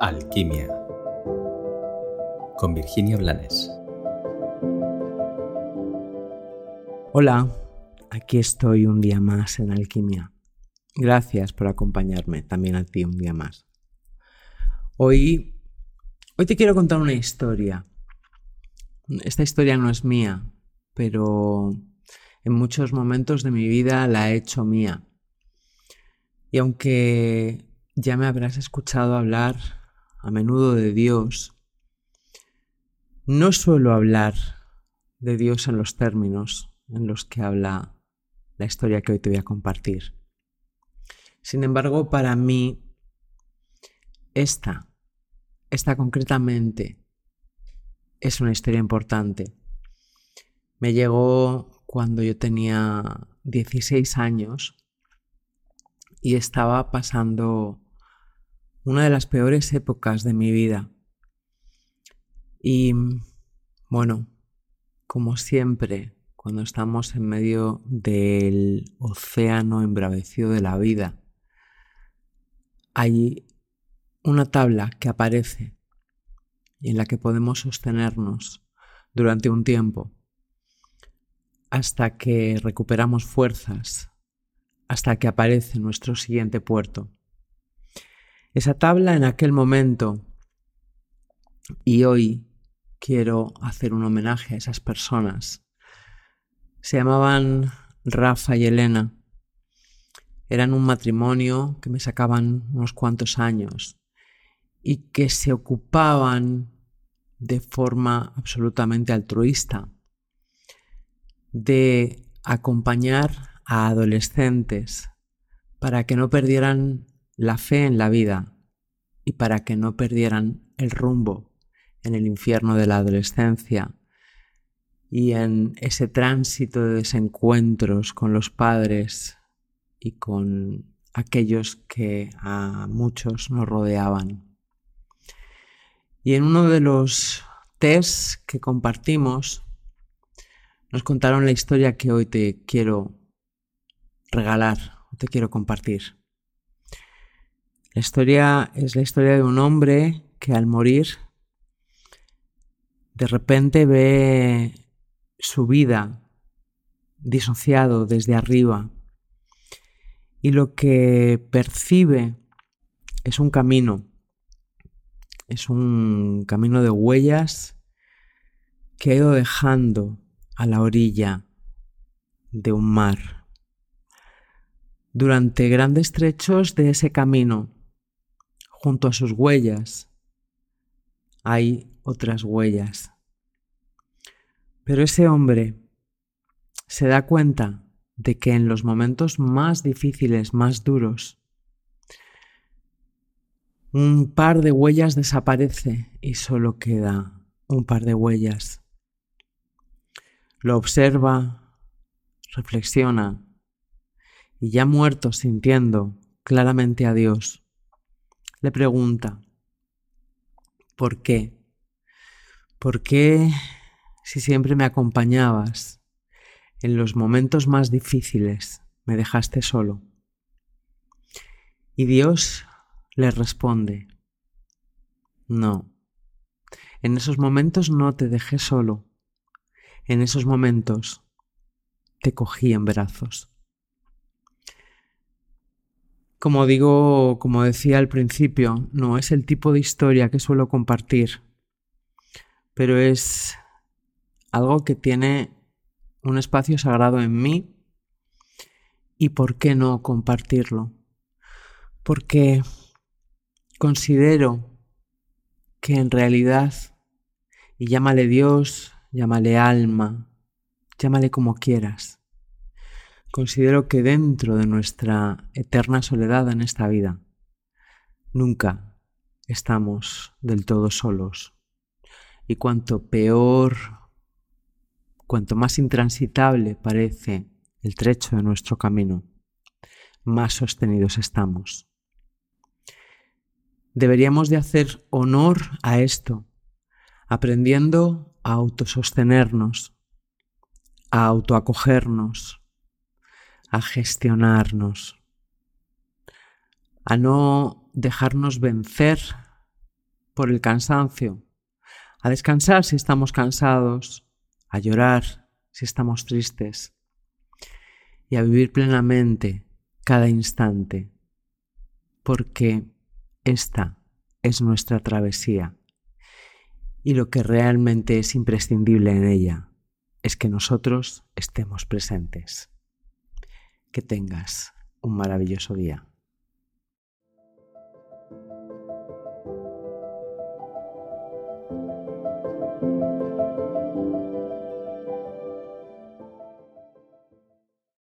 Alquimia con Virginia Blanes. Hola, aquí estoy un día más en Alquimia. Gracias por acompañarme también a ti un día más. Hoy, hoy te quiero contar una historia. Esta historia no es mía, pero en muchos momentos de mi vida la he hecho mía. Y aunque ya me habrás escuchado hablar a menudo de Dios, no suelo hablar de Dios en los términos en los que habla la historia que hoy te voy a compartir. Sin embargo, para mí, esta, esta concretamente, es una historia importante. Me llegó cuando yo tenía 16 años y estaba pasando una de las peores épocas de mi vida. Y bueno, como siempre, cuando estamos en medio del océano embravecido de la vida, hay una tabla que aparece y en la que podemos sostenernos durante un tiempo hasta que recuperamos fuerzas, hasta que aparece nuestro siguiente puerto. Esa tabla en aquel momento y hoy quiero hacer un homenaje a esas personas. Se llamaban Rafa y Elena. Eran un matrimonio que me sacaban unos cuantos años y que se ocupaban de forma absolutamente altruista de acompañar a adolescentes para que no perdieran la fe en la vida y para que no perdieran el rumbo en el infierno de la adolescencia y en ese tránsito de desencuentros con los padres y con aquellos que a muchos nos rodeaban. Y en uno de los tests que compartimos, nos contaron la historia que hoy te quiero regalar, te quiero compartir. La historia es la historia de un hombre que al morir de repente ve su vida disociado desde arriba y lo que percibe es un camino, es un camino de huellas que ha ido dejando a la orilla de un mar. Durante grandes trechos de ese camino junto a sus huellas hay otras huellas. Pero ese hombre se da cuenta de que en los momentos más difíciles, más duros, un par de huellas desaparece y solo queda un par de huellas. Lo observa, reflexiona y ya muerto sintiendo claramente a Dios, le pregunta, ¿por qué? ¿Por qué si siempre me acompañabas en los momentos más difíciles me dejaste solo? Y Dios le responde, no, en esos momentos no te dejé solo, en esos momentos te cogí en brazos. Como digo, como decía al principio, no es el tipo de historia que suelo compartir, pero es algo que tiene un espacio sagrado en mí y por qué no compartirlo. Porque considero que en realidad, y llámale Dios, llámale alma, llámale como quieras, considero que dentro de nuestra eterna soledad en esta vida, nunca estamos del todo solos. Y cuanto peor, cuanto más intransitable parece el trecho de nuestro camino, más sostenidos estamos. Deberíamos de hacer honor a esto, aprendiendo a autosostenernos, a autoacogernos, a gestionarnos, a no dejarnos vencer por el cansancio, a descansar si estamos cansados, a llorar si estamos tristes y a vivir plenamente cada instante, porque esta es nuestra travesía y lo que realmente es imprescindible en ella es que nosotros estemos presentes. Que tengas un maravilloso día.